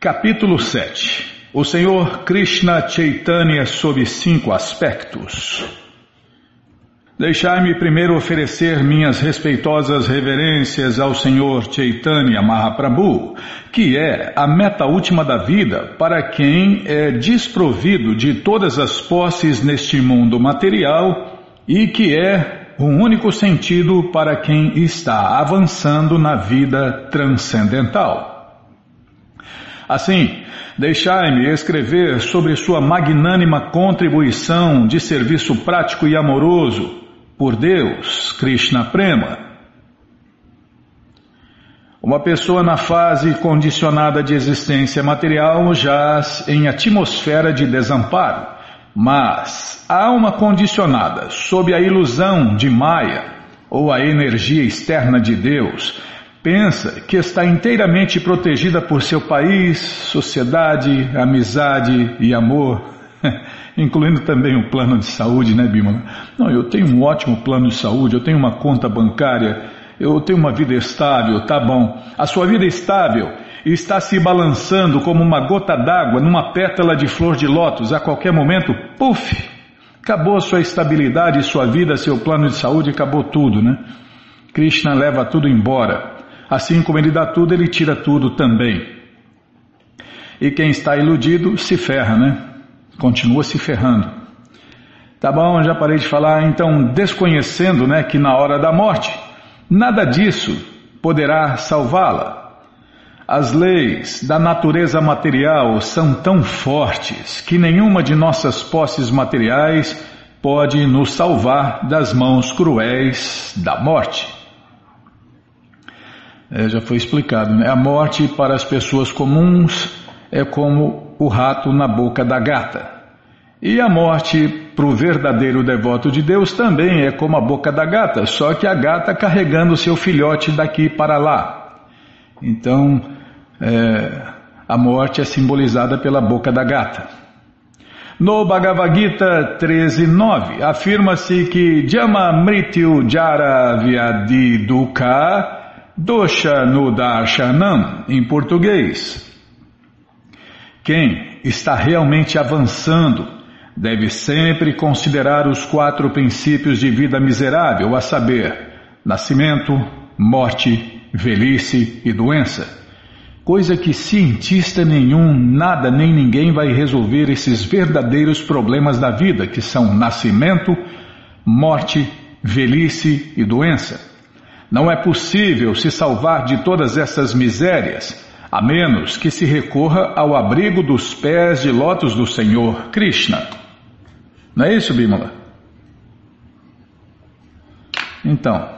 Capítulo 7 O Senhor Krishna Chaitanya sob cinco aspectos. Deixai-me primeiro oferecer minhas respeitosas reverências ao Senhor Chaitanya Mahaprabhu, que é a meta última da vida para quem é desprovido de todas as posses neste mundo material e que é o único sentido para quem está avançando na vida transcendental. Assim, deixai-me escrever sobre sua magnânima contribuição de serviço prático e amoroso por Deus, Krishna Prema. Uma pessoa na fase condicionada de existência material jaz em atmosfera de desamparo, mas a alma condicionada sob a ilusão de Maya ou a energia externa de Deus pensa que está inteiramente protegida por seu país, sociedade, amizade e amor, incluindo também o plano de saúde, né, Bímola? Não, eu tenho um ótimo plano de saúde, eu tenho uma conta bancária, eu tenho uma vida estável, tá bom. A sua vida estável está se balançando como uma gota d'água numa pétala de flor de lótus, a qualquer momento, puf, acabou sua estabilidade, sua vida, seu plano de saúde, acabou tudo, né? Krishna leva tudo embora. Assim como ele dá tudo, ele tira tudo também. E quem está iludido se ferra, né? Continua se ferrando. Tá bom, já parei de falar. Então, desconhecendo, né, que na hora da morte, nada disso poderá salvá-la. As leis da natureza material são tão fortes que nenhuma de nossas posses materiais pode nos salvar das mãos cruéis da morte. É, já foi explicado, né? A morte para as pessoas comuns é como o rato na boca da gata. E a morte para o verdadeiro devoto de Deus também é como a boca da gata, só que a gata carregando seu filhote daqui para lá. Então, é, a morte é simbolizada pela boca da gata. No Bhagavad Gita 13.9, afirma-se que Jama Mrityu Jara Vyadi Dukha Dosha no Darshanam, em português. Quem está realmente avançando deve sempre considerar os quatro princípios de vida miserável, a saber, nascimento, morte, velhice e doença. Coisa que cientista nenhum, nada nem ninguém vai resolver esses verdadeiros problemas da vida, que são nascimento, morte, velhice e doença. Não é possível se salvar de todas essas misérias, a menos que se recorra ao abrigo dos pés de lótus do Senhor Krishna. Não é isso, Bimala? Então,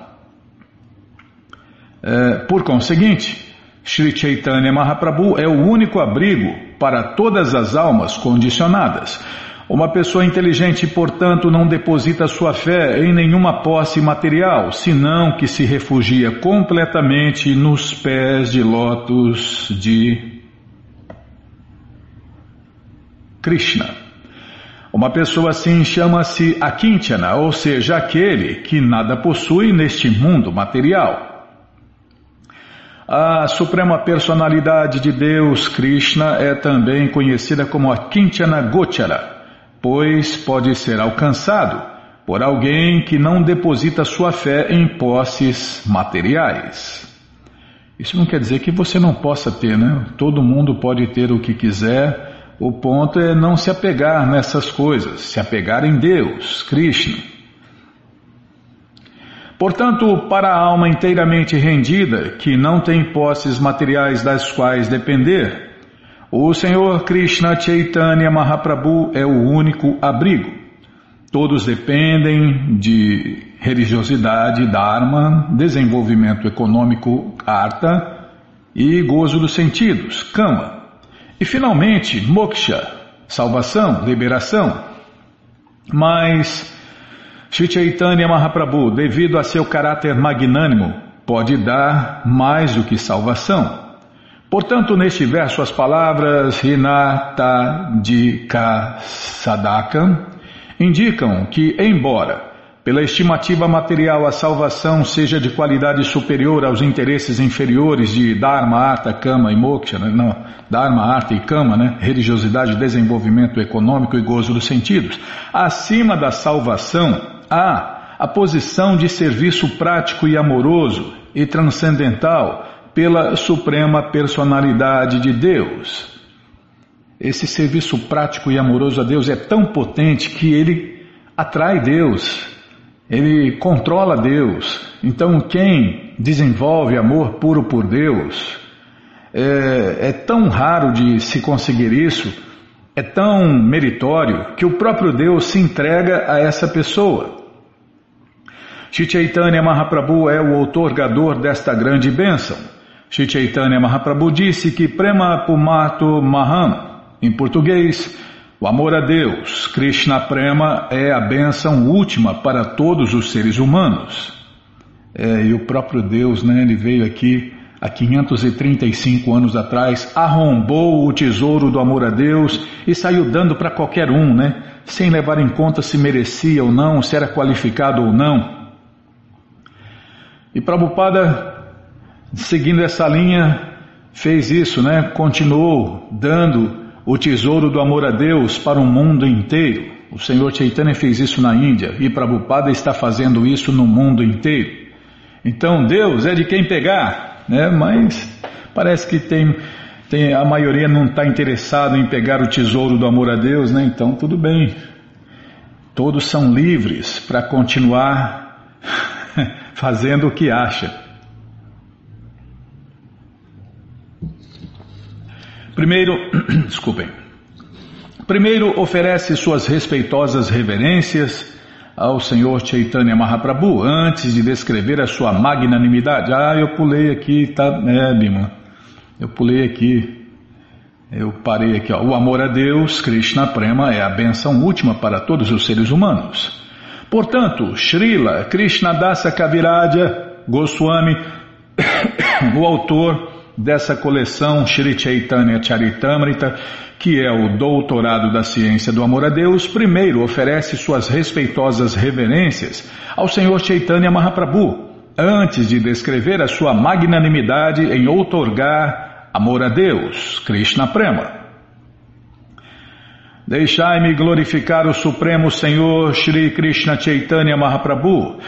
é, por conseguinte, Sri Chaitanya Mahaprabhu é o único abrigo para todas as almas condicionadas. Uma pessoa inteligente, portanto, não deposita sua fé em nenhuma posse material, senão que se refugia completamente nos pés de lótus de Krishna. Uma pessoa assim chama-se Akintyana, ou seja, aquele que nada possui neste mundo material. A Suprema Personalidade de Deus, Krishna, é também conhecida como Akintyana Gochara pois pode ser alcançado por alguém que não deposita sua fé em posses materiais. Isso não quer dizer que você não possa ter, né? Todo mundo pode ter o que quiser. O ponto é não se apegar nessas coisas, se apegar em Deus, Krishna. Portanto, para a alma inteiramente rendida, que não tem posses materiais das quais depender, o Senhor Krishna Chaitanya Mahaprabhu é o único abrigo. Todos dependem de religiosidade, dharma, desenvolvimento econômico, artha e gozo dos sentidos, kama. E finalmente, moksha, salvação, liberação. Mas Sri Chaitanya Mahaprabhu, devido a seu caráter magnânimo, pode dar mais do que salvação. Portanto, neste verso, as palavras Hinata Dika Sadaka indicam que, embora pela estimativa material, a salvação seja de qualidade superior aos interesses inferiores de Dharma, Artha, Kama e Moksha, né? não, Dharma, Artha e Kama, né? religiosidade, desenvolvimento econômico e gozo dos sentidos. Acima da salvação, há a posição de serviço prático e amoroso e transcendental pela suprema personalidade de Deus. Esse serviço prático e amoroso a Deus é tão potente que ele atrai Deus, ele controla Deus. Então, quem desenvolve amor puro por Deus é, é tão raro de se conseguir isso, é tão meritório, que o próprio Deus se entrega a essa pessoa. Chaitanya Mahaprabhu é o outorgador desta grande bênção. Chaitanya Mahaprabhu disse que Prema Pumato Maham, em português, o amor a Deus, Krishna Prema, é a bênção última para todos os seres humanos. É, e o próprio Deus, né, ele veio aqui há 535 anos atrás, arrombou o tesouro do amor a Deus e saiu dando para qualquer um, né, sem levar em conta se merecia ou não, se era qualificado ou não. E Prabhupada, seguindo essa linha, fez isso, né, continuou dando o tesouro do amor a Deus para o mundo inteiro. O Senhor Chaitanya fez isso na Índia e Prabhupada está fazendo isso no mundo inteiro. Então Deus é de quem pegar, né? mas parece que tem, tem a maioria não está interessado em pegar o tesouro do amor a Deus, né? então tudo bem. Todos são livres para continuar fazendo o que acha. Primeiro, desculpem. Primeiro oferece suas respeitosas reverências ao Senhor Chaitanya Mahaprabhu antes de descrever a sua magnanimidade. Ah, eu pulei aqui, tá, é, Bima. Eu pulei aqui. Eu parei aqui, ó. O amor a Deus, Krishna Prema, é a benção última para todos os seres humanos. Portanto, Srila Krishna Dasa Kaviraja Goswami, o autor dessa coleção Sri Chaitanya Charitamrita, que é o doutorado da ciência do amor a Deus, primeiro oferece suas respeitosas reverências ao Senhor Chaitanya Mahaprabhu, antes de descrever a sua magnanimidade em outorgar amor a Deus, Krishna Prema. Deixai-me glorificar o Supremo Senhor Shri Krishna Chaitanya Mahaprabhu,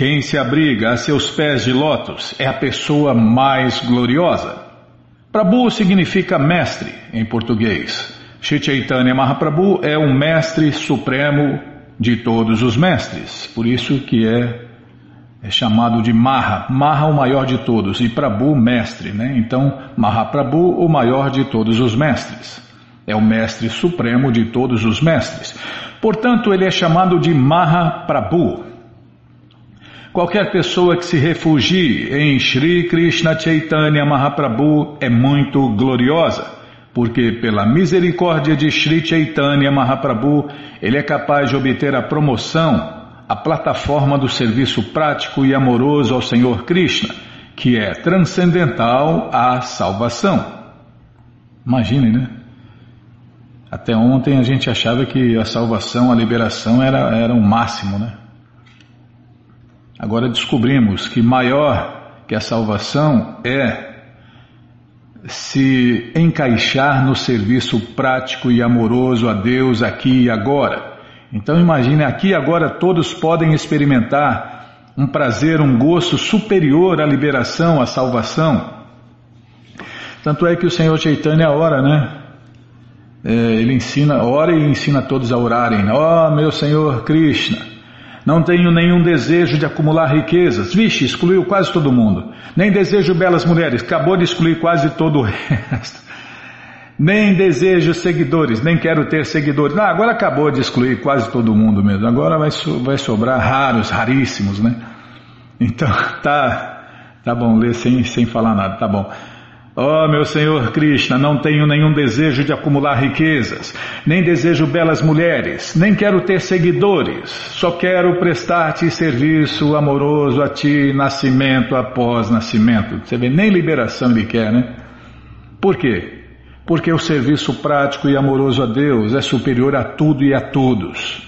quem se abriga a seus pés de lótus é a pessoa mais gloriosa. Prabhu significa mestre em português. Shri Chaitanya Mahaprabhu é o mestre supremo de todos os mestres, por isso que é, é chamado de Maha. Maha o maior de todos e Prabhu mestre, né? Então Mahaprabhu o maior de todos os mestres. É o mestre supremo de todos os mestres. Portanto, ele é chamado de Mahaprabhu. Qualquer pessoa que se refugie em Sri Krishna Chaitanya Mahaprabhu é muito gloriosa, porque pela misericórdia de Sri Chaitanya Mahaprabhu, ele é capaz de obter a promoção, a plataforma do serviço prático e amoroso ao Senhor Krishna, que é transcendental à salvação. Imagine, né? Até ontem a gente achava que a salvação, a liberação era, era o máximo, né? Agora descobrimos que maior que a salvação é se encaixar no serviço prático e amoroso a Deus aqui e agora. Então imagine aqui e agora todos podem experimentar um prazer, um gosto superior à liberação, à salvação. Tanto é que o Senhor Chaitanya ora, né? É, ele ensina, ora e ensina todos a orarem. Ó oh, meu Senhor Krishna, não tenho nenhum desejo de acumular riquezas. Vixe, excluiu quase todo mundo. Nem desejo belas mulheres. Acabou de excluir quase todo o resto. Nem desejo seguidores. Nem quero ter seguidores. Não, agora acabou de excluir quase todo mundo mesmo. Agora vai, so, vai sobrar raros, raríssimos, né? Então, tá, tá bom, lê sem, sem falar nada, tá bom. Ó oh, meu Senhor Krishna, não tenho nenhum desejo de acumular riquezas, nem desejo belas mulheres, nem quero ter seguidores, só quero prestar-te serviço amoroso a ti, nascimento após nascimento. Você vê, nem liberação ele quer, né? Por quê? Porque o serviço prático e amoroso a Deus é superior a tudo e a todos.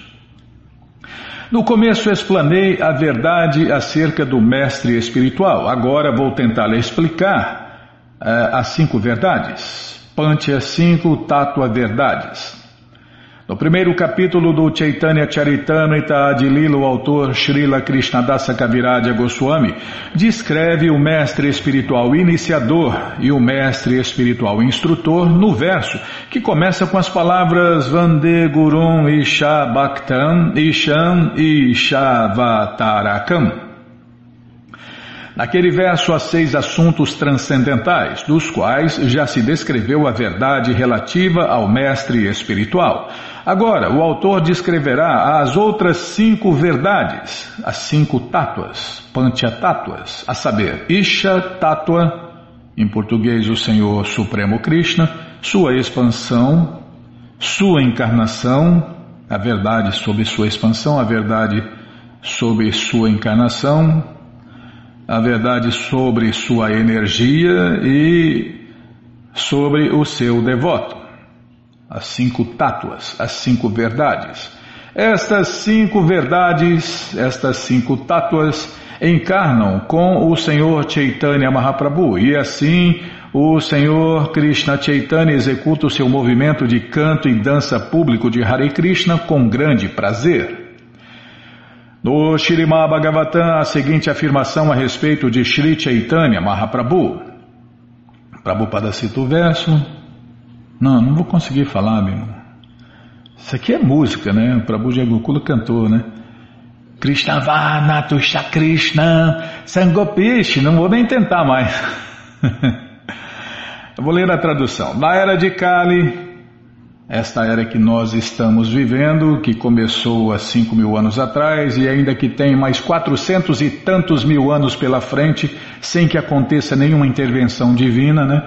No começo explanei a verdade acerca do mestre espiritual. Agora vou tentar explicar uh, as cinco verdades. Pantia 5, Tátua Verdades. No primeiro capítulo do Chaitanya Charitamrita de Lila, o autor Srila Krishnadasa Kaviraj Goswami descreve o mestre espiritual iniciador e o mestre espiritual instrutor no verso, que começa com as palavras Vande Gurum Isha Bhaktam Isham Ishavatarakam. Naquele verso há seis assuntos transcendentais, dos quais já se descreveu a verdade relativa ao mestre espiritual. Agora, o autor descreverá as outras cinco verdades, as cinco tátuas, panchatátuas, a saber, Isha Tátua, em português o Senhor Supremo Krishna, sua expansão, sua encarnação, a verdade sobre sua expansão, a verdade sobre sua encarnação, a verdade sobre sua energia e sobre o seu devoto. As cinco tátuas, as cinco verdades. Estas cinco verdades, estas cinco tátuas, encarnam com o Senhor Chaitanya Mahaprabhu e assim o Senhor Krishna Chaitanya executa o seu movimento de canto e dança público de Hare Krishna com grande prazer. No Shirimá Bhagavatam, a seguinte afirmação a respeito de Sri Chaitanya Mahaprabhu. Prabhupada cita o verso. Não, não vou conseguir falar, meu irmão. Isso aqui é música, né? O Prabhu Jagokula cantou, né? Krishna Vanatusha Krishna Sangopish. Não vou nem tentar mais. Eu vou ler a tradução. Na era de Kali, esta era que nós estamos vivendo, que começou há cinco mil anos atrás e ainda que tem mais quatrocentos e tantos mil anos pela frente, sem que aconteça nenhuma intervenção divina, né?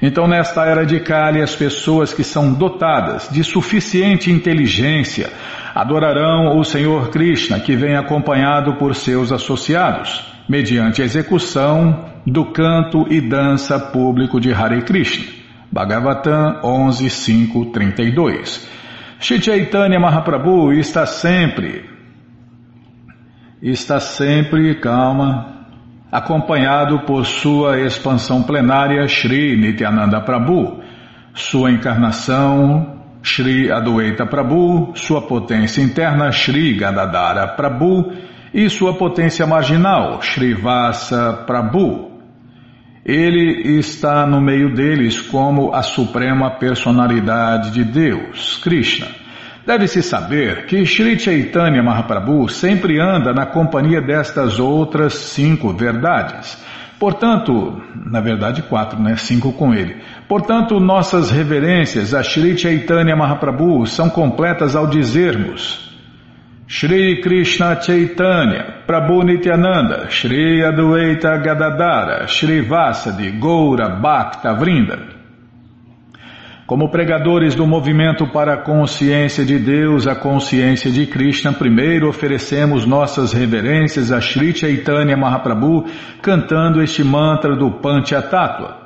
Então, nesta era de Kali, as pessoas que são dotadas de suficiente inteligência adorarão o Senhor Krishna, que vem acompanhado por seus associados, mediante a execução do canto e dança público de Hare Krishna. Bhagavatam 11, 5, 32. Shri Chaitanya Mahaprabhu está sempre, está sempre, calma, acompanhado por sua expansão plenária Shri Nityananda Prabhu, sua encarnação Shri Adwaita Prabhu, sua potência interna Shri Gadadara Prabhu e sua potência marginal Shri Vasa Prabhu. Ele está no meio deles como a suprema personalidade de Deus, Krishna. Deve-se saber que Sri Chaitanya Mahaprabhu sempre anda na companhia destas outras cinco verdades. Portanto, na verdade quatro, né? Cinco com ele. Portanto, nossas reverências a Sri Chaitanya Mahaprabhu são completas ao dizermos Shri Krishna Chaitanya, Prabhu Nityananda, Shri Adwaita Gadadara, Shri Vasadi, Goura Bhakta Vrinda. Como pregadores do movimento para a consciência de Deus, a consciência de Krishna, primeiro oferecemos nossas reverências a Shri Chaitanya Mahaprabhu, cantando este mantra do Panchatattva.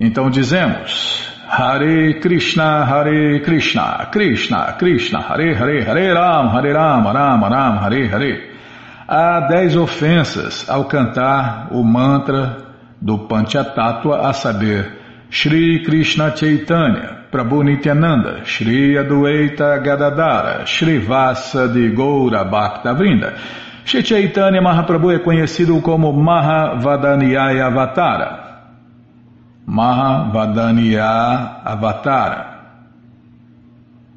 Então dizemos, Hare Krishna, Hare Krishna, Krishna, Krishna, Hare Hare, Hare Ram, Hare Ram, Ram Ram, Hare Hare. Há dez ofensas ao cantar o mantra do Panchatattva, a saber, Shri Krishna Chaitanya, Prabhu Nityananda, Shri Adwaita Gadadara, Shri Vasa de Goura Bhakta Vrinda. Shri Chaitanya Mahaprabhu é conhecido como Mahavadanyaya Avatara. Mahavadaniya Avatara.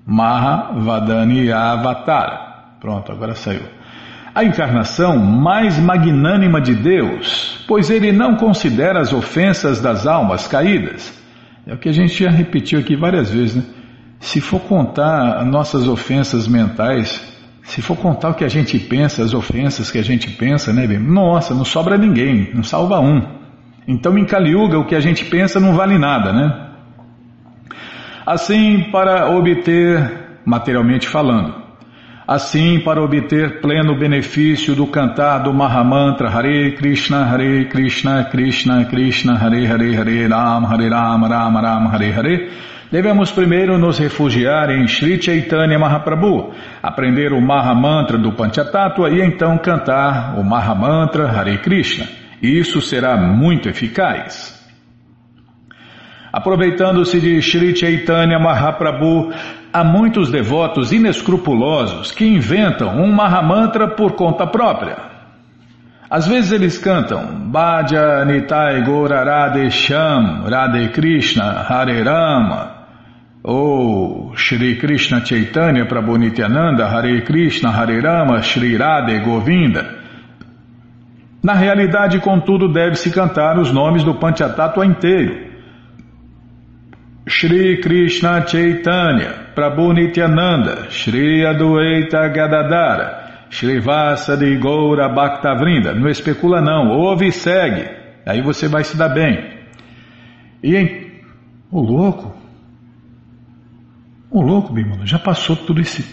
Mahavadaniya Avatara. Pronto, agora saiu. A encarnação mais magnânima de Deus, pois ele não considera as ofensas das almas caídas. É o que a gente já repetiu aqui várias vezes, né? Se for contar nossas ofensas mentais, se for contar o que a gente pensa, as ofensas que a gente pensa, né? Nossa, não sobra ninguém, não salva um. Então, em Kaliuga, o que a gente pensa não vale nada, né? Assim, para obter, materialmente falando, Assim, para obter pleno benefício do cantar do Mahamantra Hare Krishna, Hare Krishna, Krishna Krishna, Hare Hare, Hare Ram, Hare Ram, Ram Ram, Hare Hare, devemos primeiro nos refugiar em Sri Chaitanya Mahaprabhu, aprender o Mahamantra do Panchatattva e então cantar o Mahamantra Hare Krishna. Isso será muito eficaz. Aproveitando-se de Sri Chaitanya Mahaprabhu, há muitos devotos inescrupulosos que inventam um Mahamantra por conta própria. Às vezes eles cantam Bhaja Nitai Gora Radhe Sham Radhe Krishna Hare Rama ou Shri Krishna Chaitanya Prabhu Nityananda Hare Krishna Hare Rama Shri Radhe Govinda. Na realidade, contudo, deve-se cantar os nomes do Panchatattva inteiro Shri Krishna Chaitanya, Prabhu Nityananda, Shri Adueita Gadadara, Shri Vasadi Goura Bhaktavrinda. Não especula não, ouve e segue. Aí você vai se dar bem. E em... O louco? O louco, Bimala, já passou tudo isso.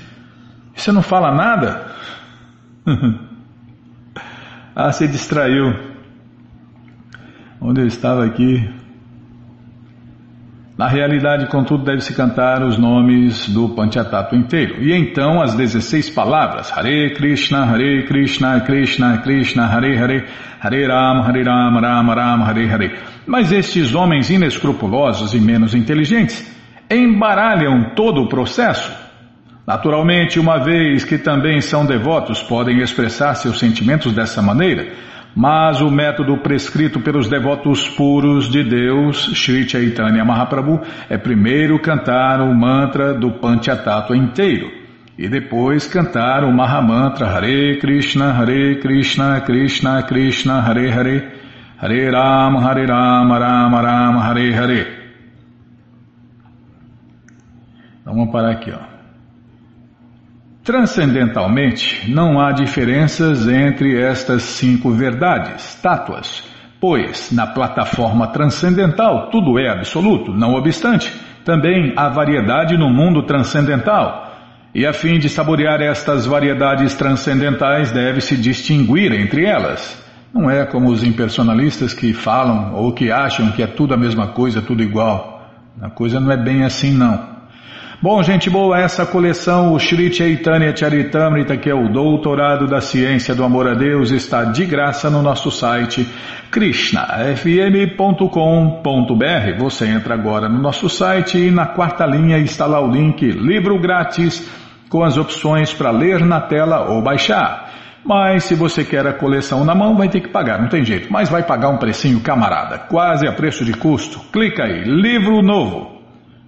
Você não fala nada? ah, se distraiu. Onde eu estava aqui, na realidade, contudo, deve-se cantar os nomes do Panchatattva inteiro. E então as 16 palavras, Hare Krishna, Hare Krishna, Krishna, Krishna, Hare Hare, Hare Ram, Hare Ram, Ram Ram, Hare Hare. Mas estes homens inescrupulosos e menos inteligentes embaralham todo o processo. Naturalmente, uma vez que também são devotos, podem expressar seus sentimentos dessa maneira, mas o método prescrito pelos devotos puros de Deus, Sri Chaitanya Mahaprabhu, é primeiro cantar o mantra do Panchatattva inteiro e depois cantar o Mahamantra Hare Krishna, Hare Krishna, Krishna Krishna, Hare Hare, Hare Rama, Hare Rama, Rama Rama, Hare Hare. Então vamos parar aqui, ó. Transcendentalmente, não há diferenças entre estas cinco verdades, tátuas, pois na plataforma transcendental tudo é absoluto, não obstante, também há variedade no mundo transcendental. E a fim de saborear estas variedades transcendentais, deve-se distinguir entre elas. Não é como os impersonalistas que falam ou que acham que é tudo a mesma coisa, tudo igual. A coisa não é bem assim, não. Bom, gente boa, essa coleção, o Sri Chaitanya Charitamrita, que é o Doutorado da Ciência do Amor a Deus, está de graça no nosso site krishnafm.com.br. Você entra agora no nosso site e na quarta linha está lá o link Livro Grátis, com as opções para ler na tela ou baixar. Mas se você quer a coleção na mão, vai ter que pagar, não tem jeito. Mas vai pagar um precinho camarada, quase a preço de custo. Clica aí, livro novo.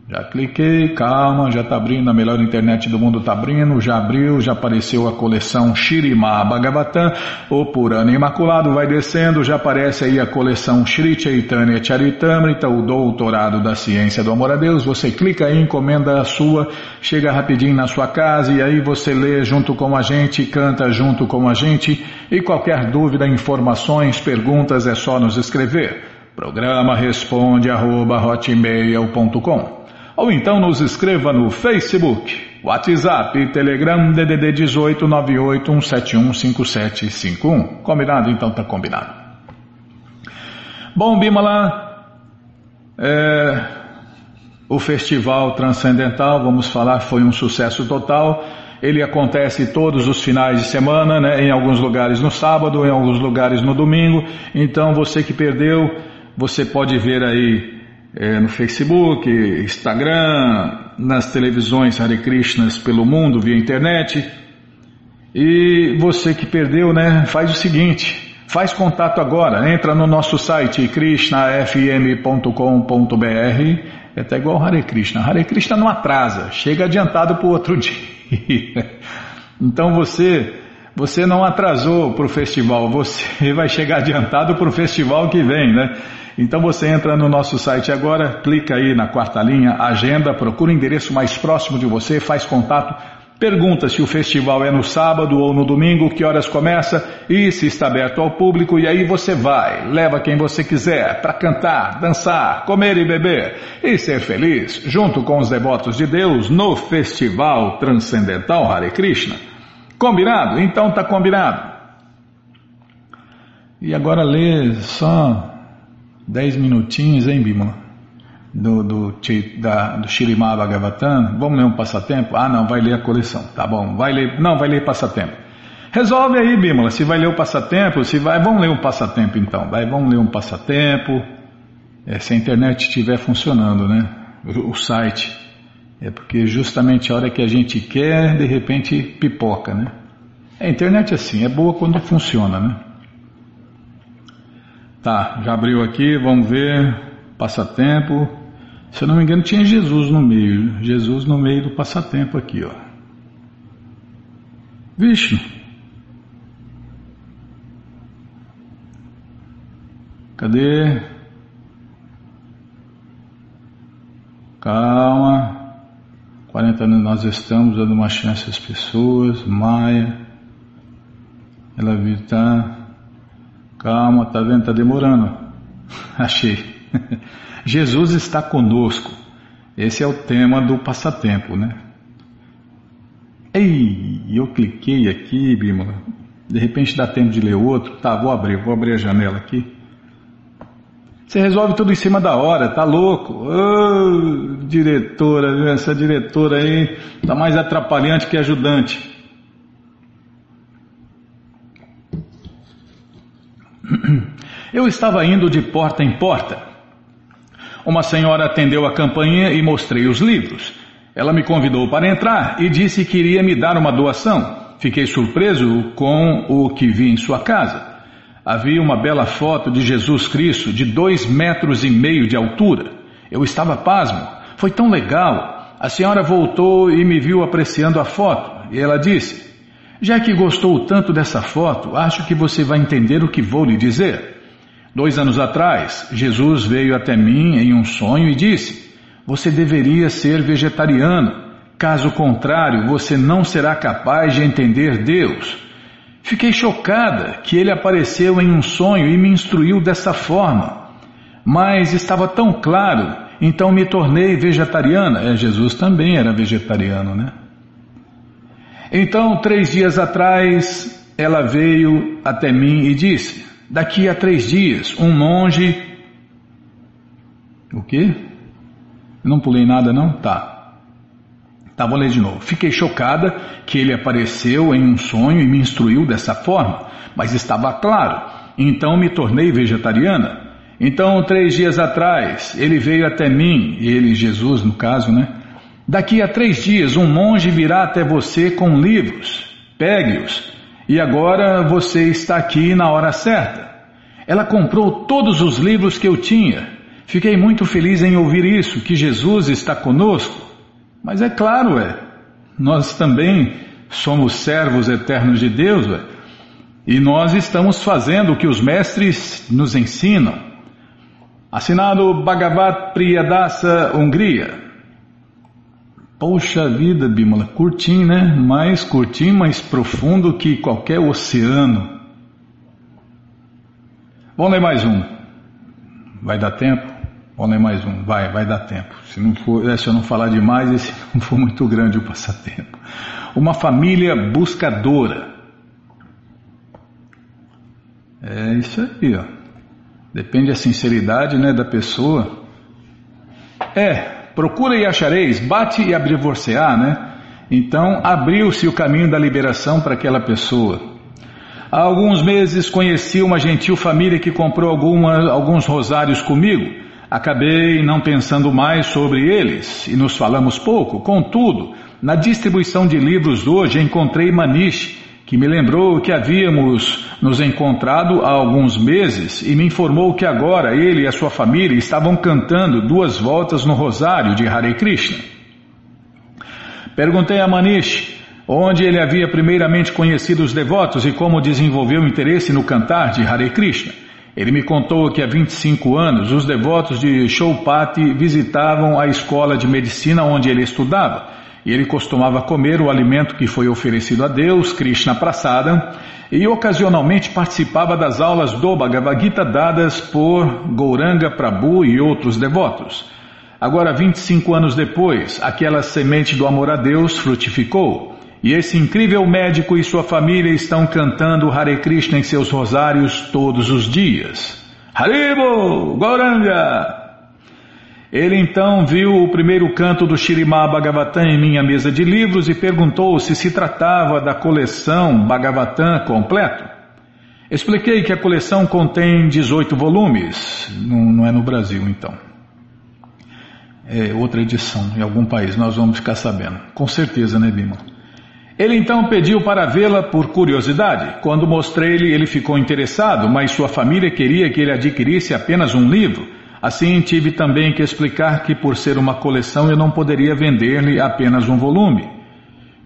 Já cliquei, calma, já está abrindo, a melhor internet do mundo está abrindo, já abriu, já apareceu a coleção Shirima Bhagavatam, o Purana Imaculado vai descendo, já aparece aí a coleção Shri Chaitanya Charitamrita, o Doutorado da Ciência do Amor a Deus, você clica aí, encomenda a sua, chega rapidinho na sua casa e aí você lê junto com a gente, canta junto com a gente. E qualquer dúvida, informações, perguntas é só nos escrever. Programa responde arroba hotmail.com ou então nos escreva no Facebook, WhatsApp, Telegram, DDD 18 981715751. Combinado? Então tá combinado. Bom, Bimala, é, o Festival Transcendental, vamos falar, foi um sucesso total. Ele acontece todos os finais de semana, né, em alguns lugares no sábado, em alguns lugares no domingo. Então você que perdeu, você pode ver aí é, no Facebook, Instagram, nas televisões Hare Krishnas pelo mundo, via internet. E você que perdeu, né, faz o seguinte, faz contato agora, entra no nosso site krishnafm.com.br, é até igual Hare Krishna. Hare Krishna não atrasa, chega adiantado para o outro dia. então você você não atrasou para o festival, você vai chegar adiantado para o festival que vem, né? Então você entra no nosso site agora, clica aí na quarta linha, agenda, procura o endereço mais próximo de você, faz contato, pergunta se o festival é no sábado ou no domingo, que horas começa e se está aberto ao público, e aí você vai, leva quem você quiser para cantar, dançar, comer e beber e ser feliz junto com os devotos de Deus no Festival Transcendental Hare Krishna. Combinado? Então tá combinado. E agora lê só dez minutinhos, hein, Bímola? Do, do, da, do Shirimá Bhagavatam. Vamos ler um passatempo? Ah, não, vai ler a coleção. Tá bom, vai ler. Não, vai ler passatempo. Resolve aí, Bímola, se vai ler o passatempo, se vai. Vamos ler um passatempo então. Vai, vamos ler um passatempo. É, se a internet estiver funcionando, né? O, o site. É porque justamente a hora que a gente quer, de repente pipoca, né? A internet é assim, é boa quando funciona, né? Tá, já abriu aqui, vamos ver. Passatempo. Se eu não me engano, tinha Jesus no meio. Jesus no meio do passatempo aqui, ó. Vixe. Cadê? Calma. 40 anos nós estamos dando uma chance às pessoas. Maia. Ela tá. Calma, tá vendo? Tá demorando. Achei. Jesus está conosco. Esse é o tema do passatempo, né? Ei, eu cliquei aqui, Bímola. De repente dá tempo de ler outro. Tá, vou abrir, vou abrir a janela aqui. Você resolve tudo em cima da hora, tá louco? Oh, diretora, essa diretora aí tá mais atrapalhante que ajudante. Eu estava indo de porta em porta. Uma senhora atendeu a campainha e mostrei os livros. Ela me convidou para entrar e disse que iria me dar uma doação. Fiquei surpreso com o que vi em sua casa. Havia uma bela foto de Jesus Cristo de dois metros e meio de altura. Eu estava pasmo. Foi tão legal. A senhora voltou e me viu apreciando a foto. E ela disse: Já que gostou tanto dessa foto, acho que você vai entender o que vou lhe dizer. Dois anos atrás, Jesus veio até mim em um sonho e disse: Você deveria ser vegetariano. Caso contrário, você não será capaz de entender Deus. Fiquei chocada que ele apareceu em um sonho e me instruiu dessa forma. Mas estava tão claro, então me tornei vegetariana. É, Jesus também era vegetariano, né? Então, três dias atrás, ela veio até mim e disse: Daqui a três dias, um monge. O quê? Não pulei nada, não? Tá. Tá, vou ler de novo. Fiquei chocada que ele apareceu em um sonho e me instruiu dessa forma, mas estava claro. Então me tornei vegetariana. Então, três dias atrás, ele veio até mim, ele, Jesus, no caso, né? Daqui a três dias, um monge virá até você com livros. Pegue-os. E agora você está aqui na hora certa. Ela comprou todos os livros que eu tinha. Fiquei muito feliz em ouvir isso, que Jesus está conosco. Mas é claro, é. Nós também somos servos eternos de Deus, é. E nós estamos fazendo o que os mestres nos ensinam. Assinado Bhagavat Priyadasa Hungria. Poxa vida, Bímola, curtinho, né? Mais curtinho, mais profundo que qualquer oceano. Vamos ler mais um. Vai dar tempo? Vamos ler mais um. Vai, vai dar tempo. Se, não for, é, se eu não falar demais e se não for muito grande o passatempo. Uma família buscadora. É isso aí, ó. Depende da sinceridade né, da pessoa. É, procura e achareis, bate e abrir-vos-á, né? Então abriu-se o caminho da liberação para aquela pessoa. Há alguns meses conheci uma gentil família que comprou alguma, alguns rosários comigo Acabei não pensando mais sobre eles e nos falamos pouco. Contudo, na distribuição de livros hoje encontrei Manish, que me lembrou que havíamos nos encontrado há alguns meses e me informou que agora ele e a sua família estavam cantando duas voltas no rosário de Hare Krishna. Perguntei a Manish onde ele havia primeiramente conhecido os devotos e como desenvolveu interesse no cantar de Hare Krishna. Ele me contou que há 25 anos os devotos de Choupati visitavam a escola de medicina onde ele estudava ele costumava comer o alimento que foi oferecido a Deus, Krishna Prasada, e ocasionalmente participava das aulas do Bhagavad Gita dadas por Gouranga Prabhu e outros devotos. Agora, 25 anos depois, aquela semente do amor a Deus frutificou e esse incrível médico e sua família estão cantando Hare Krishna em seus rosários todos os dias. Haribo! Goranga! Ele então viu o primeiro canto do Shirimá Bhagavatam em minha mesa de livros e perguntou se se tratava da coleção Bhagavatam completo. Expliquei que a coleção contém 18 volumes, não, não é no Brasil então. É outra edição em algum país, nós vamos ficar sabendo. Com certeza, né, Bima? Ele então pediu para vê-la por curiosidade. Quando mostrei-lhe, ele ficou interessado, mas sua família queria que ele adquirisse apenas um livro. Assim, tive também que explicar que, por ser uma coleção, eu não poderia vender-lhe apenas um volume.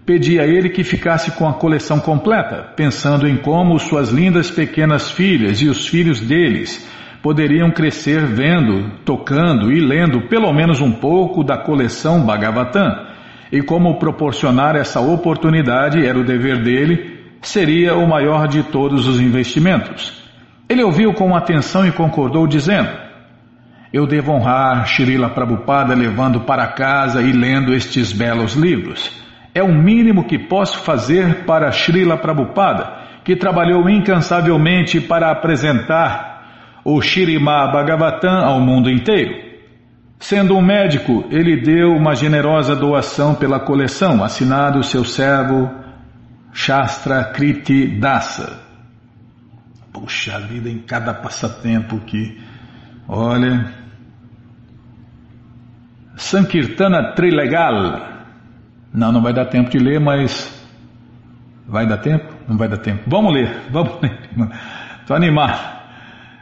Pedi a ele que ficasse com a coleção completa, pensando em como suas lindas pequenas filhas e os filhos deles poderiam crescer vendo, tocando e lendo pelo menos um pouco da coleção Bhagavatam e como proporcionar essa oportunidade era o dever dele, seria o maior de todos os investimentos. Ele ouviu com atenção e concordou, dizendo: Eu devo honrar Srila Prabhupada levando para casa e lendo estes belos livros. É o mínimo que posso fazer para Srila Prabhupada, que trabalhou incansavelmente para apresentar o Shirima Bhagavatam ao mundo inteiro. Sendo um médico, ele deu uma generosa doação pela coleção, assinado seu servo Shastra Kriti Dasa. Puxa vida, em cada passatempo que. Olha. Sankirtana Trilegal. Não, não vai dar tempo de ler, mas. Vai dar tempo? Não vai dar tempo. Vamos ler, vamos ler. Estou animado.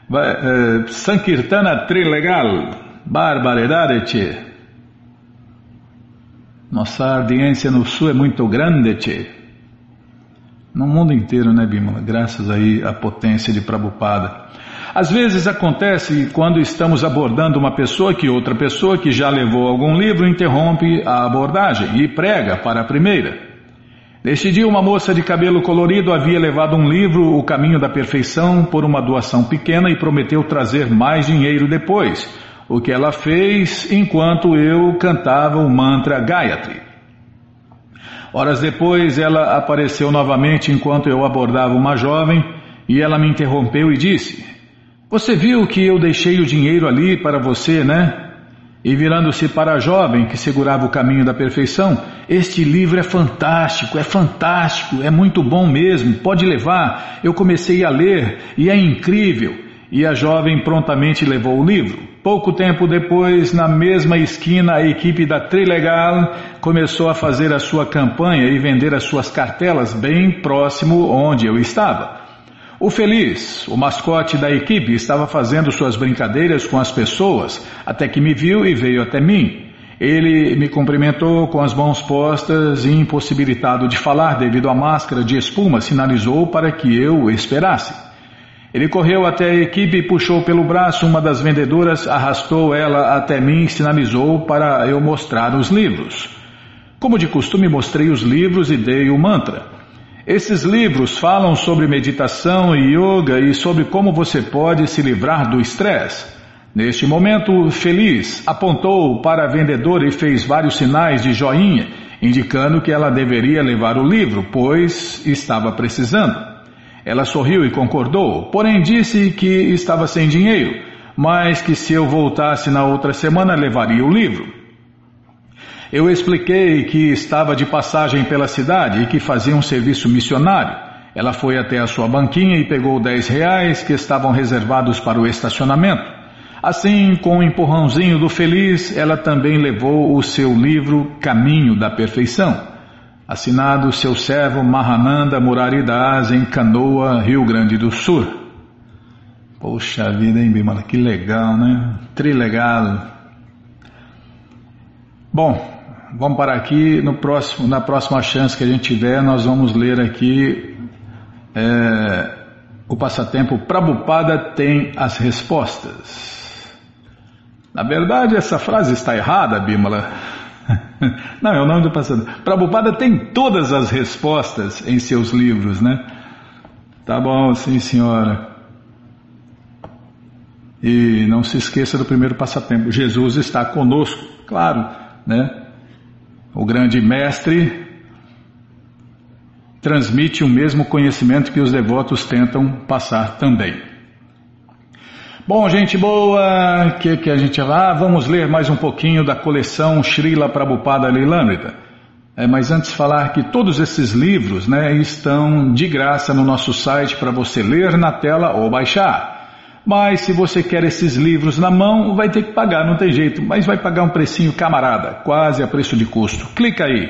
Vai, é, Sankirtana Trilegal. Barbaridade, tchê. Nossa audiência no sul é muito grande, tchê. No mundo inteiro, né, Bimala? Graças aí à potência de Prabhupada. Às vezes acontece quando estamos abordando uma pessoa que outra pessoa que já levou algum livro interrompe a abordagem e prega para a primeira. Neste dia, uma moça de cabelo colorido havia levado um livro, O Caminho da Perfeição, por uma doação pequena e prometeu trazer mais dinheiro depois o que ela fez enquanto eu cantava o mantra Gayatri. Horas depois, ela apareceu novamente enquanto eu abordava uma jovem e ela me interrompeu e disse: Você viu que eu deixei o dinheiro ali para você, né? E virando-se para a jovem que segurava o caminho da perfeição, este livro é fantástico, é fantástico, é muito bom mesmo, pode levar. Eu comecei a ler e é incrível. E a jovem prontamente levou o livro. Pouco tempo depois, na mesma esquina, a equipe da Trilegal começou a fazer a sua campanha e vender as suas cartelas bem próximo onde eu estava. O Feliz, o mascote da equipe, estava fazendo suas brincadeiras com as pessoas até que me viu e veio até mim. Ele me cumprimentou com as mãos postas e, impossibilitado de falar devido à máscara de espuma, sinalizou para que eu esperasse. Ele correu até a equipe e puxou pelo braço uma das vendedoras, arrastou ela até mim e sinalizou para eu mostrar os livros. Como de costume, mostrei os livros e dei o mantra. Esses livros falam sobre meditação e yoga e sobre como você pode se livrar do estresse. Neste momento, feliz, apontou para a vendedora e fez vários sinais de joinha, indicando que ela deveria levar o livro, pois estava precisando. Ela sorriu e concordou, porém disse que estava sem dinheiro, mas que se eu voltasse na outra semana levaria o livro. Eu expliquei que estava de passagem pela cidade e que fazia um serviço missionário. Ela foi até a sua banquinha e pegou dez reais que estavam reservados para o estacionamento. Assim, com o um empurrãozinho do feliz, ela também levou o seu livro Caminho da Perfeição. Assinado seu servo Mahananda Muraridas em Canoa, Rio Grande do Sul. Poxa vida, hein, Bimala? Que legal, né? Trilegal. Bom, vamos parar aqui. No próximo, na próxima chance que a gente tiver, nós vamos ler aqui é, o passatempo Prabupada tem as respostas. Na verdade, essa frase está errada, Bimala. Não, é o nome do passador. Prabhupada tem todas as respostas em seus livros, né? Tá bom, sim senhora. E não se esqueça do primeiro passatempo. Jesus está conosco, claro, né? O grande mestre transmite o mesmo conhecimento que os devotos tentam passar também. Bom, gente boa, que que a gente ah, vamos ler mais um pouquinho da coleção Srila Prabhupada Lilamrita. É, mas antes falar que todos esses livros, né, estão de graça no nosso site para você ler na tela ou baixar. Mas se você quer esses livros na mão, vai ter que pagar, não tem jeito, mas vai pagar um precinho camarada, quase a preço de custo. Clica aí,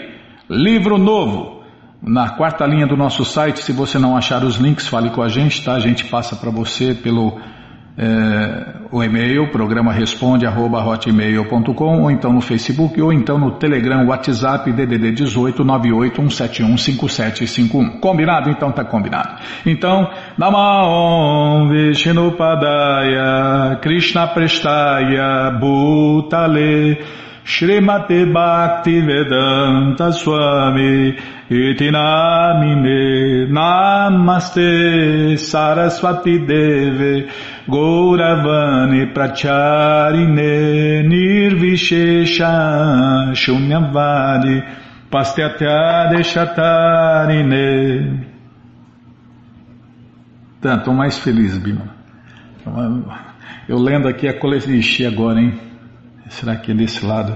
livro novo. Na quarta linha do nosso site, se você não achar os links, fale com a gente, tá? A gente passa para você pelo é, o e-mail, programa responde arroba hotmail.com ou então no Facebook ou então no Telegram, WhatsApp, DDD 18 981715751. Combinado? Então tá combinado. Então, Namaon Vishnu Padaya Krishna Prestaya Bhutale Srimate Bhakti Vedanta Swami Itinamine Namaste Saraswati Deve Gauravani Pracharine Nirvishesha Shunyavadi Pastyatya Deshatarine Tanto mais feliz, Bima. Eu lendo aqui a coleção. Ixi, agora, hein? Será que é desse lado?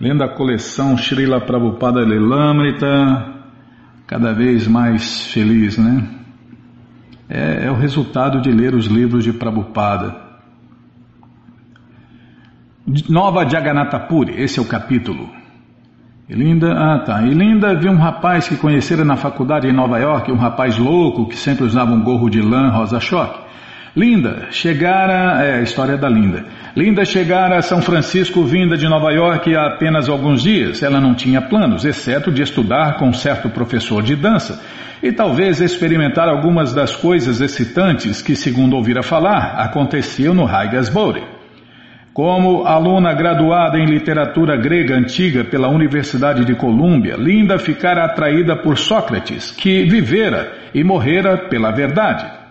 Lendo a coleção Srila Prabhupada Lilamrita, cada vez mais feliz, né? É, é, o resultado de ler os livros de Prabhupada. Nova Jagannatha Puri, esse é o capítulo. E Linda, ah tá. E Linda viu um rapaz que conhecera na faculdade em Nova York, um rapaz louco que sempre usava um gorro de lã rosa-choque. Linda chegara, é a história da Linda. Linda chegara a São Francisco vinda de Nova York há apenas alguns dias. Ela não tinha planos, exceto de estudar com certo professor de dança e talvez experimentar algumas das coisas excitantes que, segundo ouvira falar, aconteciam no Haigasbury. Como aluna graduada em literatura grega antiga pela Universidade de Colômbia, Linda ficara atraída por Sócrates, que vivera e morrera pela verdade.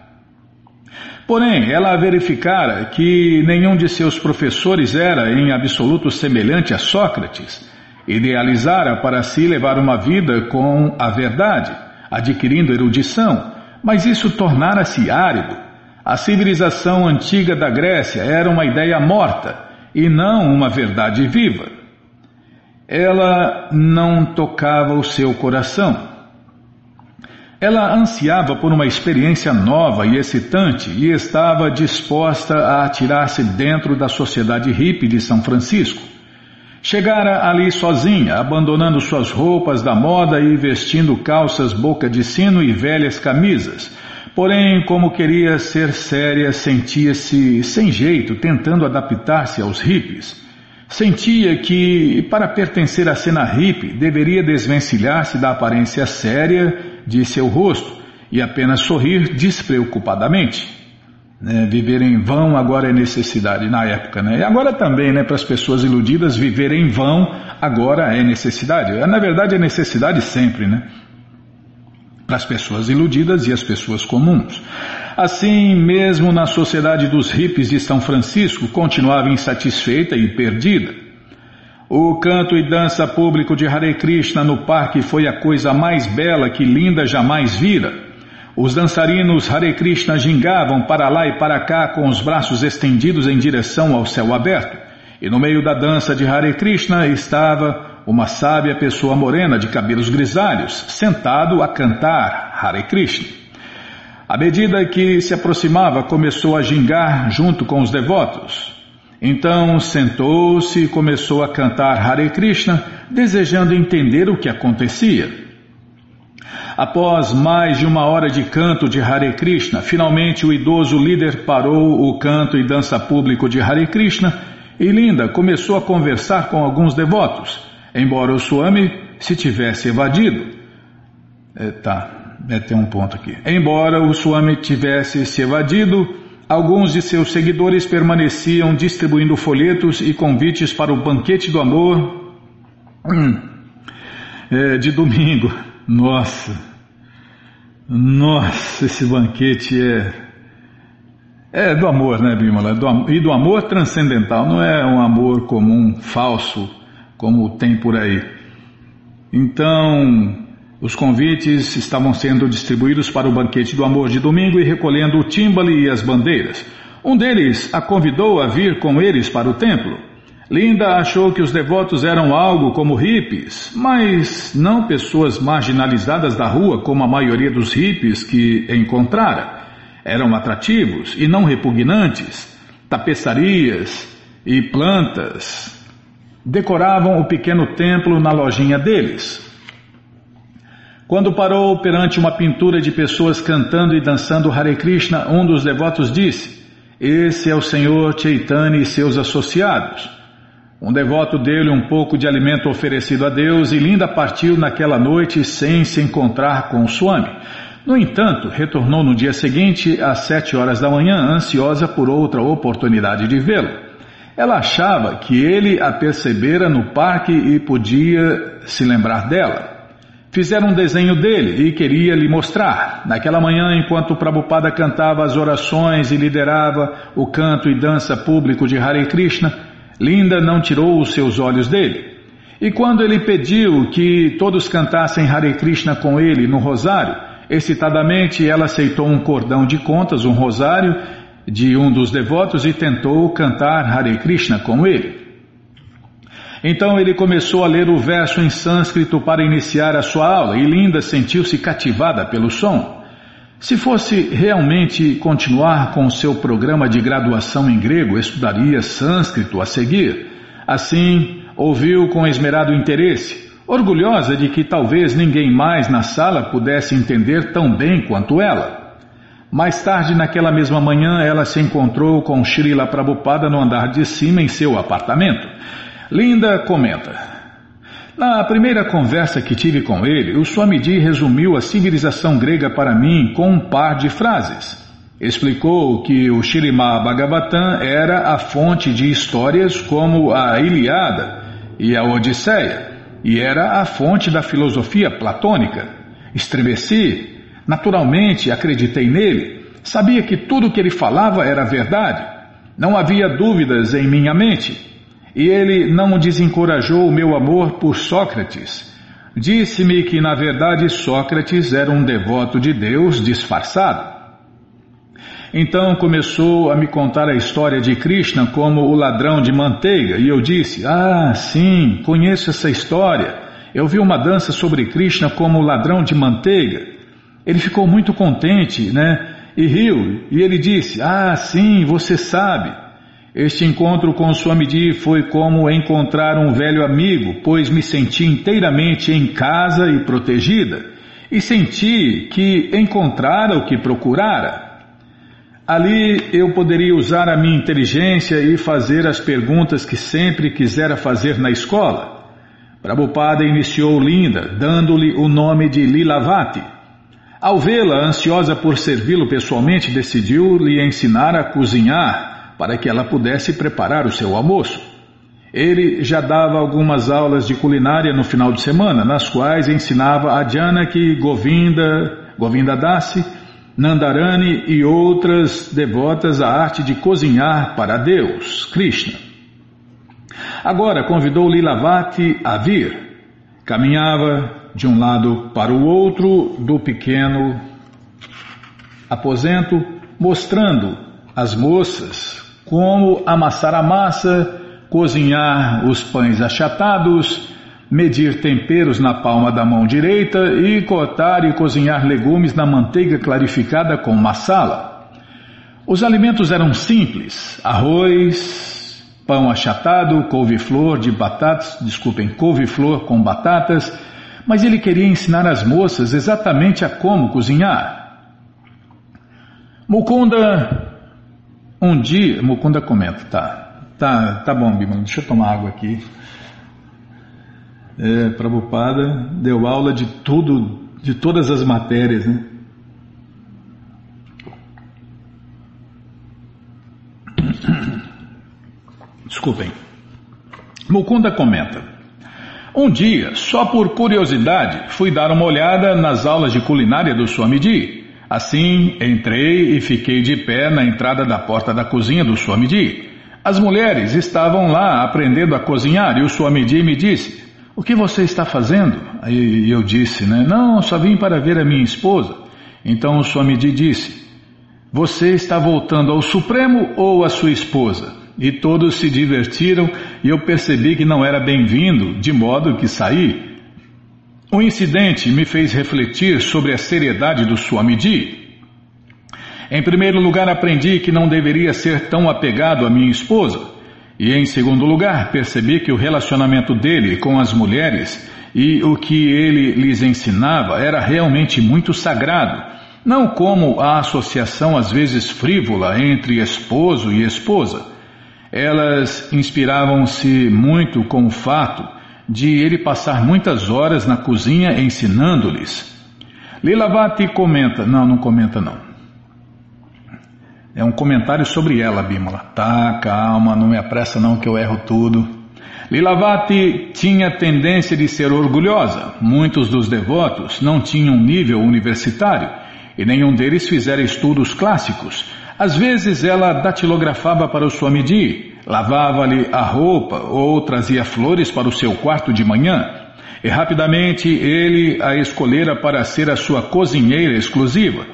Porém, ela verificara que nenhum de seus professores era em absoluto semelhante a Sócrates. Idealizara para si levar uma vida com a verdade, adquirindo erudição, mas isso tornara-se árido. A civilização antiga da Grécia era uma ideia morta e não uma verdade viva. Ela não tocava o seu coração. Ela ansiava por uma experiência nova e excitante e estava disposta a atirar-se dentro da sociedade hippie de São Francisco. Chegara ali sozinha, abandonando suas roupas da moda e vestindo calças boca de sino e velhas camisas. Porém, como queria ser séria, sentia-se sem jeito, tentando adaptar-se aos hippies. Sentia que, para pertencer à cena hippie, deveria desvencilhar-se da aparência séria de seu rosto e apenas sorrir despreocupadamente. Né, viver em vão agora é necessidade na época, né? E agora também, né? Para as pessoas iludidas, viver em vão agora é necessidade. Na verdade, é necessidade sempre, né? As pessoas iludidas e as pessoas comuns. Assim, mesmo na sociedade dos hippies de São Francisco, continuava insatisfeita e perdida. O canto e dança público de Hare Krishna no parque foi a coisa mais bela que Linda jamais vira. Os dançarinos Hare Krishna gingavam para lá e para cá com os braços estendidos em direção ao céu aberto. E no meio da dança de Hare Krishna estava uma sábia pessoa morena de cabelos grisalhos, sentado a cantar Hare Krishna. À medida que se aproximava, começou a gingar junto com os devotos. Então sentou-se e começou a cantar Hare Krishna, desejando entender o que acontecia. Após mais de uma hora de canto de Hare Krishna, finalmente o idoso líder parou o canto e dança público de Hare Krishna e Linda começou a conversar com alguns devotos, embora o Swami se tivesse evadido. É, tá, é, tem um ponto aqui. Embora o Swami tivesse se evadido, Alguns de seus seguidores permaneciam distribuindo folhetos e convites para o banquete do amor hum, é, de domingo. Nossa, nossa, esse banquete é. É do amor, né, Bimala? e do amor transcendental, não é um amor comum, falso, como tem por aí. Então, Os convites estavam sendo distribuídos para o banquete do amor de domingo e recolhendo o timbale e as bandeiras. Um deles a convidou a vir com eles para o templo. Linda achou que os devotos eram algo como hippies, mas não pessoas marginalizadas da rua como a maioria dos hippies que encontrara. Eram atrativos e não repugnantes, tapeçarias e plantas. Decoravam o pequeno templo na lojinha deles. Quando parou perante uma pintura de pessoas cantando e dançando Hare Krishna, um dos devotos disse: Esse é o Senhor Chaitanya e seus associados. Um devoto deu-lhe um pouco de alimento oferecido a Deus e Linda partiu naquela noite sem se encontrar com Swami. No entanto, retornou no dia seguinte, às sete horas da manhã, ansiosa por outra oportunidade de vê-lo. Ela achava que ele a percebera no parque e podia se lembrar dela. Fizeram um desenho dele e queria lhe mostrar. Naquela manhã, enquanto Prabhupada cantava as orações e liderava o canto e dança público de Hare Krishna, Linda não tirou os seus olhos dele. E quando ele pediu que todos cantassem Hare Krishna com ele no rosário, excitadamente ela aceitou um cordão de contas, um rosário, de um dos devotos e tentou cantar Hare Krishna com ele. Então ele começou a ler o verso em sânscrito para iniciar a sua aula e Linda sentiu-se cativada pelo som. Se fosse realmente continuar com seu programa de graduação em grego, estudaria sânscrito a seguir. Assim, ouviu com esmerado interesse, orgulhosa de que talvez ninguém mais na sala pudesse entender tão bem quanto ela. Mais tarde, naquela mesma manhã, ela se encontrou com Srila Prabhupada no andar de cima em seu apartamento. Linda comenta. Na primeira conversa que tive com ele, o Swamiji resumiu a civilização grega para mim com um par de frases. Explicou que o Shirimá Bhagavatam era a fonte de histórias como a Ilíada e a Odisseia, e era a fonte da filosofia platônica. Estremeci, naturalmente acreditei nele, sabia que tudo o que ele falava era verdade. Não havia dúvidas em minha mente. E ele não desencorajou o meu amor por Sócrates. Disse-me que, na verdade, Sócrates era um devoto de Deus disfarçado. Então começou a me contar a história de Krishna como o ladrão de manteiga, e eu disse: Ah, sim, conheço essa história. Eu vi uma dança sobre Krishna como o ladrão de manteiga. Ele ficou muito contente, né? E riu, e ele disse: Ah, sim, você sabe. Este encontro com Swamiji foi como encontrar um velho amigo, pois me senti inteiramente em casa e protegida, e senti que encontrara o que procurara. Ali eu poderia usar a minha inteligência e fazer as perguntas que sempre quisera fazer na escola. Prabhupada iniciou Linda, dando-lhe o nome de Lilavati. Ao vê-la ansiosa por servi-lo pessoalmente, decidiu lhe ensinar a cozinhar para que ela pudesse preparar o seu almoço. Ele já dava algumas aulas de culinária no final de semana, nas quais ensinava a Janaki, Govinda, Govinda Dasi, Nandarani e outras devotas a arte de cozinhar para Deus, Krishna. Agora convidou Lilavati a vir. Caminhava de um lado para o outro do pequeno aposento, mostrando às moças como amassar a massa, cozinhar os pães achatados, medir temperos na palma da mão direita e cortar e cozinhar legumes na manteiga clarificada com massala. Os alimentos eram simples: arroz, pão achatado, couve-flor de batatas, desculpem, couve-flor com batatas, mas ele queria ensinar as moças exatamente a como cozinhar. Mukunda um dia, Mukunda comenta, tá, tá, tá bom, Bimala, deixa eu tomar água aqui. É, Prabhupada deu aula de tudo, de todas as matérias, né? Desculpem. Mukunda comenta. Um dia, só por curiosidade, fui dar uma olhada nas aulas de culinária do Swamiji Assim, entrei e fiquei de pé na entrada da porta da cozinha do Swamiji. As mulheres estavam lá aprendendo a cozinhar e o Swamiji me disse: O que você está fazendo? Aí eu disse, né? Não, só vim para ver a minha esposa. Então o Swamiji disse, você está voltando ao Supremo ou à sua esposa? E todos se divertiram e eu percebi que não era bem-vindo, de modo que saí. O incidente me fez refletir sobre a seriedade do Swamiji. Em primeiro lugar, aprendi que não deveria ser tão apegado à minha esposa. E em segundo lugar, percebi que o relacionamento dele com as mulheres e o que ele lhes ensinava era realmente muito sagrado, não como a associação às vezes frívola entre esposo e esposa. Elas inspiravam-se muito com o fato de ele passar muitas horas na cozinha ensinando-lhes. Lilavati comenta, não, não comenta não. É um comentário sobre ela, Bimala. Tá, calma, não me apressa não que eu erro tudo. Lilavati tinha tendência de ser orgulhosa. Muitos dos devotos não tinham nível universitário e nenhum deles fizera estudos clássicos. Às vezes ela datilografava para o Swamiji, lavava-lhe a roupa ou trazia flores para o seu quarto de manhã. E rapidamente ele a escolhera para ser a sua cozinheira exclusiva.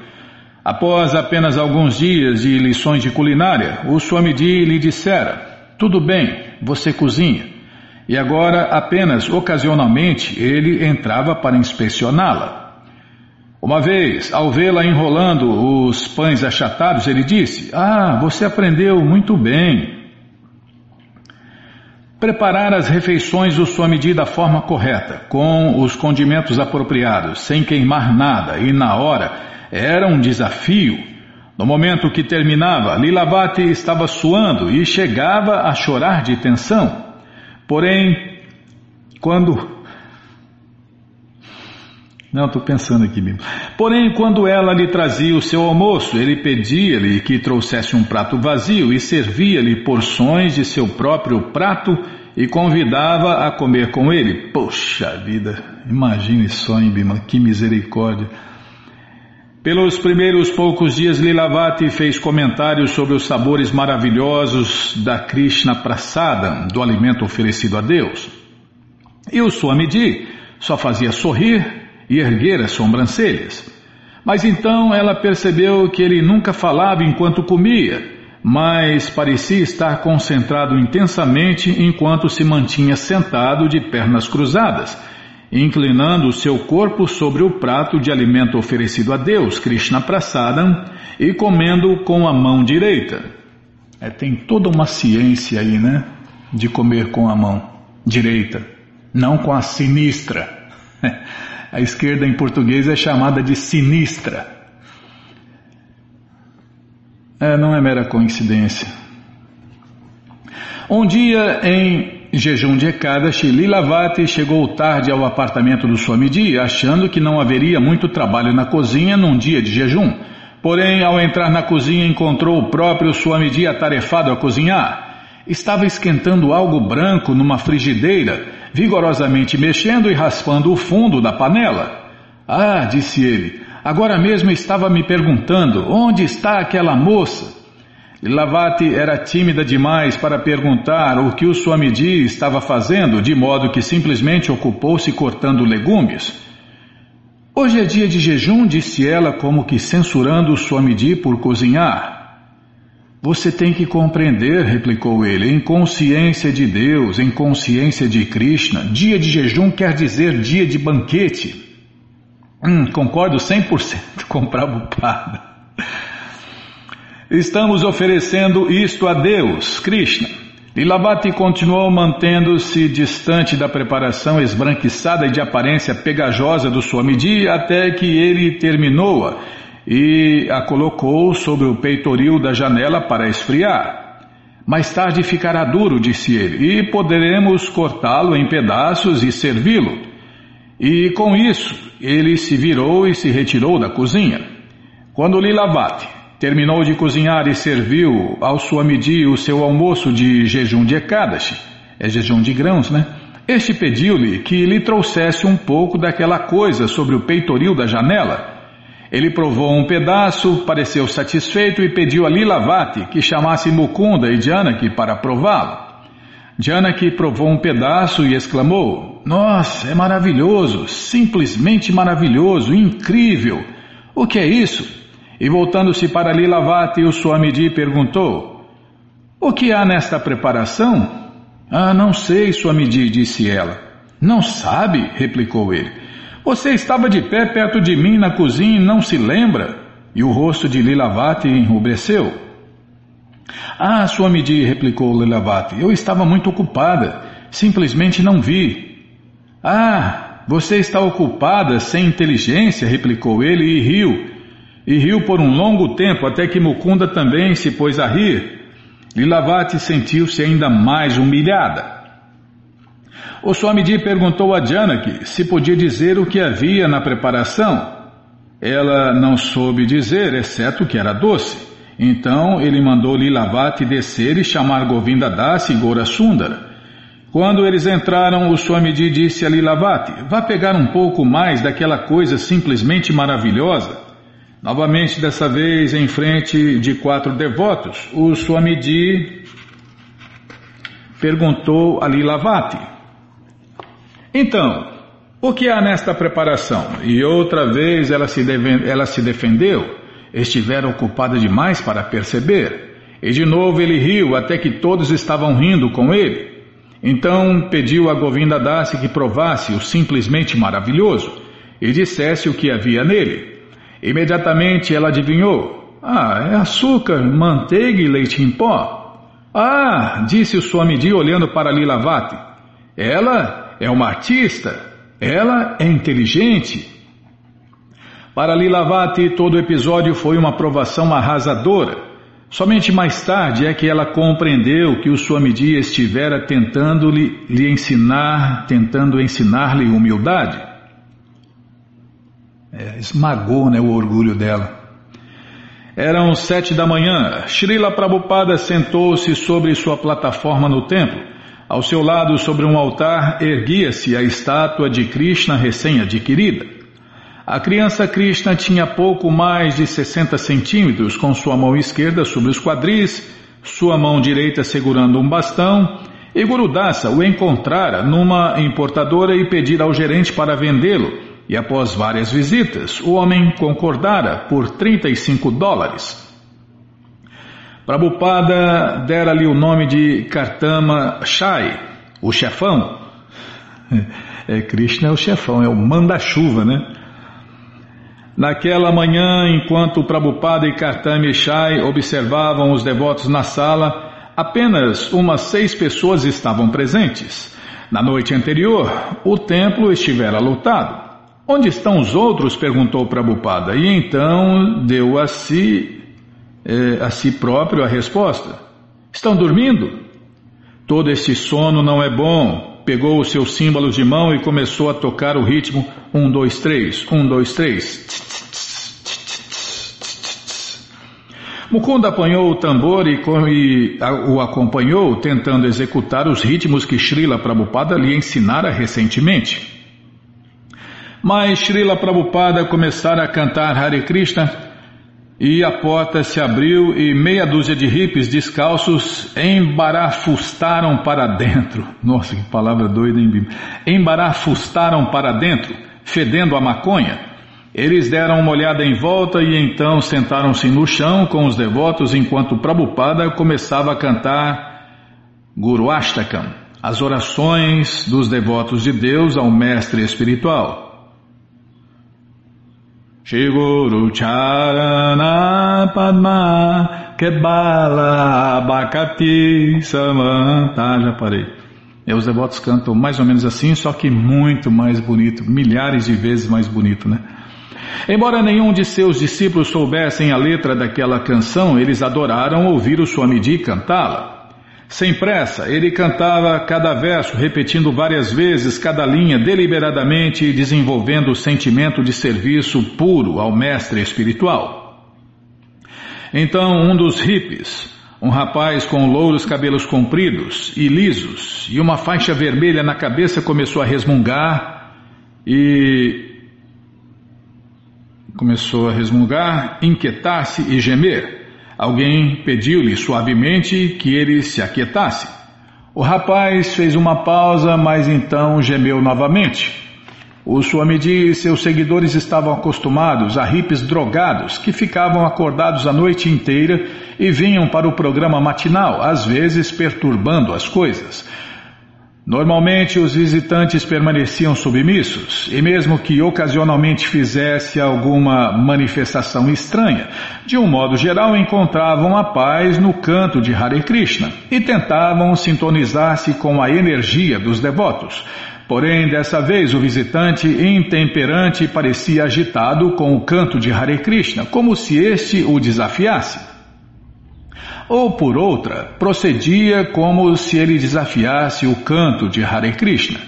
Após apenas alguns dias de lições de culinária, o Swamiji lhe dissera: Tudo bem, você cozinha. E agora, apenas ocasionalmente, ele entrava para inspecioná-la. Uma vez, ao vê-la enrolando os pães achatados, ele disse: Ah, você aprendeu muito bem. Preparar as refeições do Swamiji da forma correta, com os condimentos apropriados, sem queimar nada e na hora era um desafio. No momento que terminava, Lilavati estava suando e chegava a chorar de tensão. Porém, quando. Não, estou pensando aqui mesmo. Porém, quando ela lhe trazia o seu almoço, ele pedia-lhe que trouxesse um prato vazio e servia-lhe porções de seu próprio prato e convidava a comer com ele. Poxa vida, imagine só, hein, Bima, que misericórdia. Pelos primeiros poucos dias, Lilavati fez comentários sobre os sabores maravilhosos da Krishna Prasada, do alimento oferecido a Deus. E o Swamiji só fazia sorrir e erguer as sobrancelhas. Mas então ela percebeu que ele nunca falava enquanto comia, mas parecia estar concentrado intensamente enquanto se mantinha sentado de pernas cruzadas inclinando o seu corpo sobre o prato de alimento oferecido a Deus, Krishna Prasadam, e comendo com a mão direita. É, tem toda uma ciência aí, né? De comer com a mão direita, não com a sinistra. A esquerda em português é chamada de sinistra. É, não é mera coincidência. Um dia em jejum de Ekadashi, Lilavati chegou tarde ao apartamento do Swamiji, achando que não haveria muito trabalho na cozinha num dia de jejum. Porém, ao entrar na cozinha, encontrou o próprio Swamiji atarefado a cozinhar. Estava esquentando algo branco numa frigideira, vigorosamente mexendo e raspando o fundo da panela. Ah, disse ele, agora mesmo estava me perguntando onde está aquela moça. Lavati era tímida demais para perguntar o que o Swamiji estava fazendo, de modo que simplesmente ocupou-se cortando legumes. Hoje é dia de jejum, disse ela, como que censurando o Swamiji por cozinhar. Você tem que compreender, replicou ele, em consciência de Deus, em consciência de Krishna, dia de jejum quer dizer dia de banquete. Hum, concordo 100% com Prabhupada. Estamos oferecendo isto a Deus, Krishna. Lilavati continuou mantendo-se distante da preparação esbranquiçada e de aparência pegajosa do Swamiji até que ele terminou-a e a colocou sobre o peitoril da janela para esfriar. Mais tarde ficará duro, disse ele, e poderemos cortá-lo em pedaços e servi-lo. E com isso, ele se virou e se retirou da cozinha. Quando Lilavati Terminou de cozinhar e serviu ao Swamiji o seu almoço de jejum de Ekadashi, é jejum de grãos, né? Este pediu-lhe que lhe trouxesse um pouco daquela coisa sobre o peitoril da janela. Ele provou um pedaço, pareceu satisfeito e pediu a Lilavati que chamasse Mukunda e Janaki para prová-lo. Janaki provou um pedaço e exclamou: Nossa, é maravilhoso, simplesmente maravilhoso, incrível. O que é isso? E voltando-se para Lilavati, o Swamiji perguntou: O que há nesta preparação? Ah, não sei, Swamiji, disse ela. Não sabe? replicou ele. Você estava de pé perto de mim na cozinha e não se lembra? E o rosto de Lilavati enrubesceu. Ah, Swamiji, replicou Lilavati, eu estava muito ocupada, simplesmente não vi. Ah, você está ocupada, sem inteligência, replicou ele e riu. E riu por um longo tempo, até que Mukunda também se pôs a rir. Lilavati sentiu-se ainda mais humilhada. O Swamiji perguntou a Janaki se podia dizer o que havia na preparação. Ela não soube dizer, exceto que era doce. Então ele mandou Lilavati descer e chamar Govinda Das e Gora Sundara. Quando eles entraram, o Swamiji disse a Lilavati: Vá pegar um pouco mais daquela coisa simplesmente maravilhosa. Novamente, dessa vez, em frente de quatro devotos, o Swamiji perguntou a Lilavati: Então, o que há nesta preparação? E outra vez ela se, ela se defendeu. Estivera ocupada demais para perceber. E de novo ele riu, até que todos estavam rindo com ele. Então pediu a Govinda Dasi que provasse o simplesmente maravilhoso e dissesse o que havia nele. Imediatamente ela adivinhou. Ah, é açúcar, manteiga e leite em pó. Ah, disse o Swamiji olhando para Lilavati. Ela é uma artista. Ela é inteligente. Para Lilavati, todo o episódio foi uma provação arrasadora. Somente mais tarde é que ela compreendeu que o Swamiji estivera tentando lhe, lhe ensinar, tentando ensinar-lhe humildade. É, esmagou né, o orgulho dela. Eram sete da manhã. Srila Prabhupada sentou-se sobre sua plataforma no templo. Ao seu lado, sobre um altar, erguia-se a estátua de Krishna recém-adquirida. A criança Krishna tinha pouco mais de 60 centímetros, com sua mão esquerda sobre os quadris, sua mão direita segurando um bastão, e Gurudasa o encontrara numa importadora e pedira ao gerente para vendê-lo, e após várias visitas, o homem concordara por 35 dólares. Prabhupada dera-lhe o nome de Kartama Shai, o chefão. É, Krishna é o chefão, é o manda-chuva, né? Naquela manhã, enquanto Prabhupada e Kartama Shai observavam os devotos na sala, apenas umas seis pessoas estavam presentes. Na noite anterior, o templo estivera lotado. Onde estão os outros? perguntou Prabhupada. E então deu a si é, a si próprio a resposta. Estão dormindo? Todo esse sono não é bom. Pegou os seus símbolos de mão e começou a tocar o ritmo um, dois, três, um, dois, três. Mukunda apanhou o tambor e, e o acompanhou, tentando executar os ritmos que Srila Prabhupada lhe ensinara recentemente. Mas Srila Prabhupada começara a cantar Hare Krishna e a porta se abriu e meia dúzia de hippies descalços embarafustaram para dentro. Nossa, que palavra doida, hein, Bíblia? Embarafustaram para dentro, fedendo a maconha. Eles deram uma olhada em volta e então sentaram-se no chão com os devotos enquanto Prabhupada começava a cantar Guru Ashtakam, as orações dos devotos de Deus ao mestre espiritual. Shiguru Charana Padma Kebala Bakati Samanta. Já parei. E os devotos cantam mais ou menos assim, só que muito mais bonito, milhares de vezes mais bonito, né? Embora nenhum de seus discípulos soubessem a letra daquela canção, eles adoraram ouvir o Swamiji cantá-la. Sem pressa, ele cantava cada verso, repetindo várias vezes cada linha, deliberadamente e desenvolvendo o sentimento de serviço puro ao mestre espiritual. Então, um dos hippies, um rapaz com louros cabelos compridos e lisos e uma faixa vermelha na cabeça, começou a resmungar e começou a resmungar, inquietar-se e gemer. Alguém pediu-lhe suavemente que ele se aquietasse. O rapaz fez uma pausa, mas então gemeu novamente. O Swamiji e seus seguidores estavam acostumados a hippies drogados que ficavam acordados a noite inteira e vinham para o programa matinal, às vezes perturbando as coisas. Normalmente os visitantes permaneciam submissos, e mesmo que ocasionalmente fizesse alguma manifestação estranha, de um modo geral encontravam a paz no canto de Hare Krishna e tentavam sintonizar-se com a energia dos devotos. Porém, dessa vez o visitante intemperante parecia agitado com o canto de Hare Krishna, como se este o desafiasse ou por outra, procedia como se ele desafiasse o canto de Hare Krishna.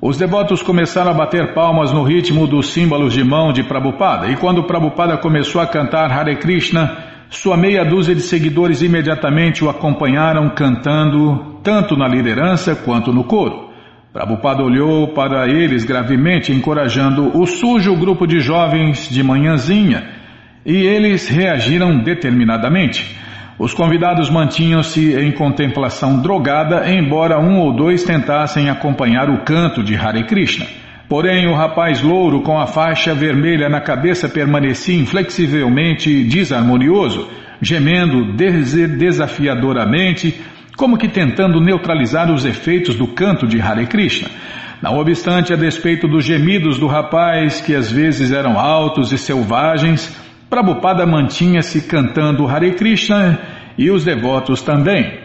Os devotos começaram a bater palmas no ritmo dos símbolos de mão de Prabhupada, e quando Prabhupada começou a cantar Hare Krishna, sua meia dúzia de seguidores imediatamente o acompanharam cantando, tanto na liderança quanto no coro. Prabhupada olhou para eles gravemente, encorajando o sujo grupo de jovens de manhãzinha, e eles reagiram determinadamente. Os convidados mantinham-se em contemplação drogada, embora um ou dois tentassem acompanhar o canto de Hare Krishna. Porém, o rapaz louro com a faixa vermelha na cabeça permanecia inflexivelmente desarmonioso, gemendo desafiadoramente, como que tentando neutralizar os efeitos do canto de Hare Krishna. Não obstante, a despeito dos gemidos do rapaz, que às vezes eram altos e selvagens, Prabhupada mantinha-se cantando Hare Krishna e os devotos também.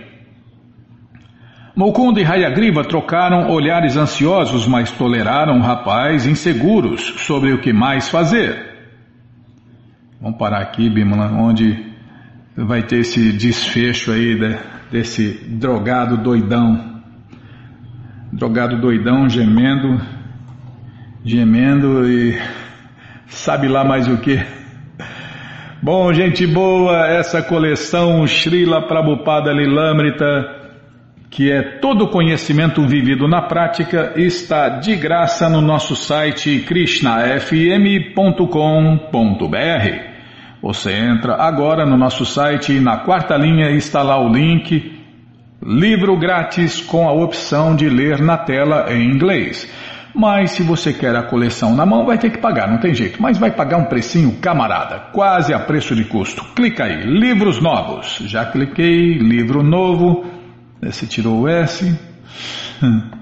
Mukunda e Hayagriva trocaram olhares ansiosos, mas toleraram o rapaz inseguros sobre o que mais fazer. Vamos parar aqui, Bimala, onde vai ter esse desfecho aí de, desse drogado doidão. Drogado doidão gemendo, gemendo e sabe lá mais o que. Bom, gente boa, essa coleção Srila Prabhupada Lilamrita, que é todo conhecimento vivido na prática, está de graça no nosso site krishnafm.com.br. Você entra agora no nosso site e na quarta linha está lá o link Livro grátis com a opção de ler na tela em inglês. Mas se você quer a coleção na mão, vai ter que pagar, não tem jeito. Mas vai pagar um precinho camarada, quase a preço de custo. Clica aí, livros novos. Já cliquei, livro novo. Você tirou o S.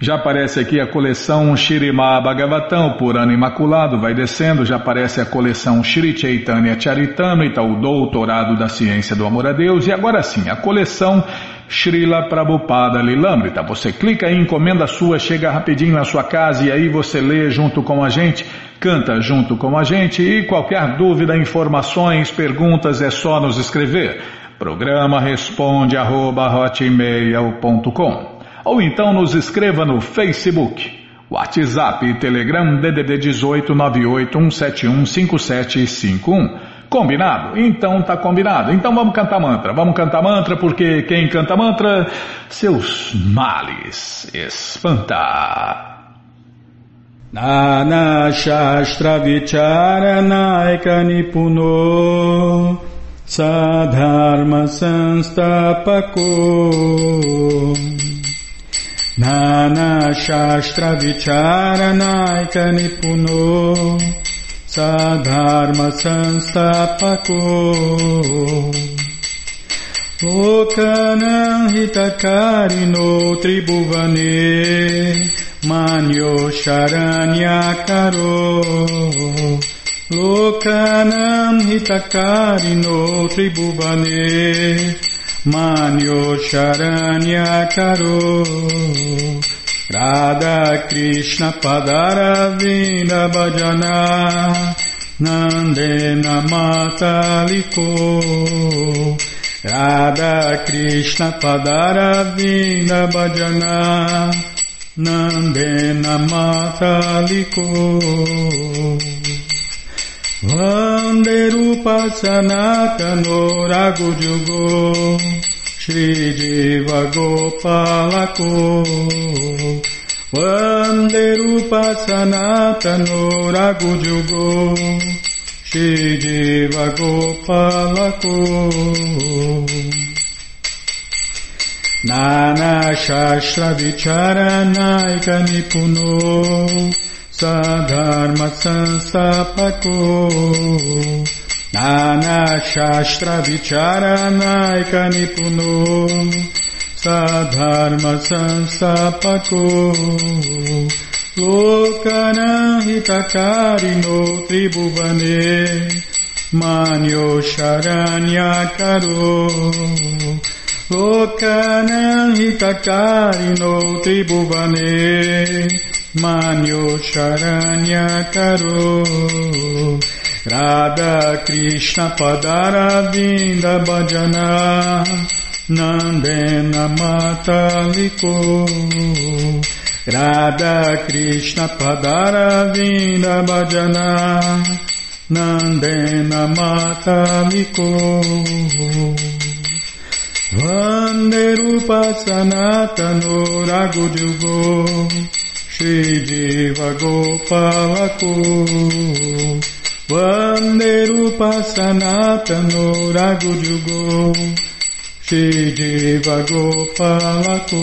Já aparece aqui a coleção Shirima Bhagavatam, por ano imaculado, vai descendo, já aparece a coleção Shri Chaitanya Charitamrita, o doutorado da ciência do amor a Deus, e agora sim, a coleção Srila Prabhupada Lilamrita. Você clica aí, encomenda sua, chega rapidinho na sua casa e aí você lê junto com a gente, canta junto com a gente e qualquer dúvida, informações, perguntas é só nos escrever. Programa responde arroba, ou então nos escreva no Facebook, WhatsApp, Telegram, DDD 18 5751. Combinado? Então tá combinado. Então vamos cantar mantra. Vamos cantar mantra porque quem canta mantra, seus males espanta. Nana Shastra Vicharanaika Nipuno Sadharma Sanstapako Nana Shastra Vicharanaika Nipuno Sadharma Sanstapako Lokanam Hitakarino Tribhuvane Manyo Sharanyakaro Lokanam Hitakarino Tribhuvane Manyo Sharanyakaro Radha Krishna Padaravinda Bhajana Nandena Mataliko Radha Krishna Padaravinda Bhajana Nandena Mataliko Vande Rupa Sanatano Ragujugo Shri Deva Gopala Ko. Vande Rupa Sanatano Ragu Jugo Shri Deva Gopala Ko. Nana Shastra Vicharanaika Nipuno. Sadharma Sansapako ज्ञानशास्त्रविचारानायकनिपुनो सधर्मसंस्थापको लोकनहितकारिणो त्रिभुवने मान्यो शरण्याकरो लोकनहितकारिणो त्रिभुवने मान्यो शरण्याकरो Radha Krishna Padaravinda Bhajana Nandena Mataliko Radha Krishna Padaravinda Bhajana Nandena Mataliko Vande Rupa Sanatano Ragujugo Shri Jiva Gopalako. Vanderupa Sanatano Rago Jugo Shidiva Gopalako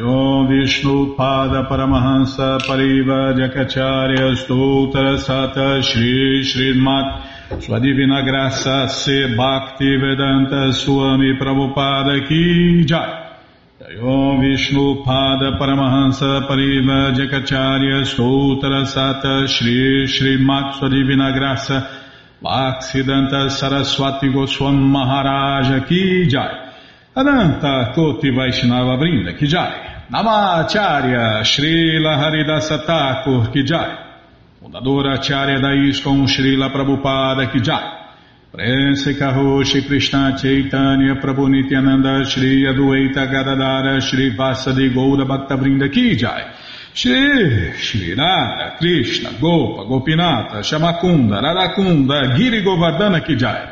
Om Vishnu Pada Paramahansa Pariva Jakacharya Stoutra Sata Shri Srimat Sua Divina Graça Se Bhakti Vedanta Swami Prabhupada Ki Jai. Om Vishnu Pada Paramahansa Pariva Jakacharya Stoutra Sata Shri Srimat Sua Divina Graça Bhaksidanta Saraswati Goswam Maharaja Ki Jai Ananta Koti Vaishnava Brinda Kijai, Namacharya Srila Haridasa Thakur Kijai, Fundadora Acharya da ISKCON Srila Prabhupada Kijai, Prense Karoshi Krishna Chaitanya Prabhu Nityananda Shri Adueita Gadadara Shri Vasadi Goura Bhakta Brinda Kijai, Shri Shri Krishna Gopa Gopinata Shamakunda Radakunda Giri Govardhana Kijai,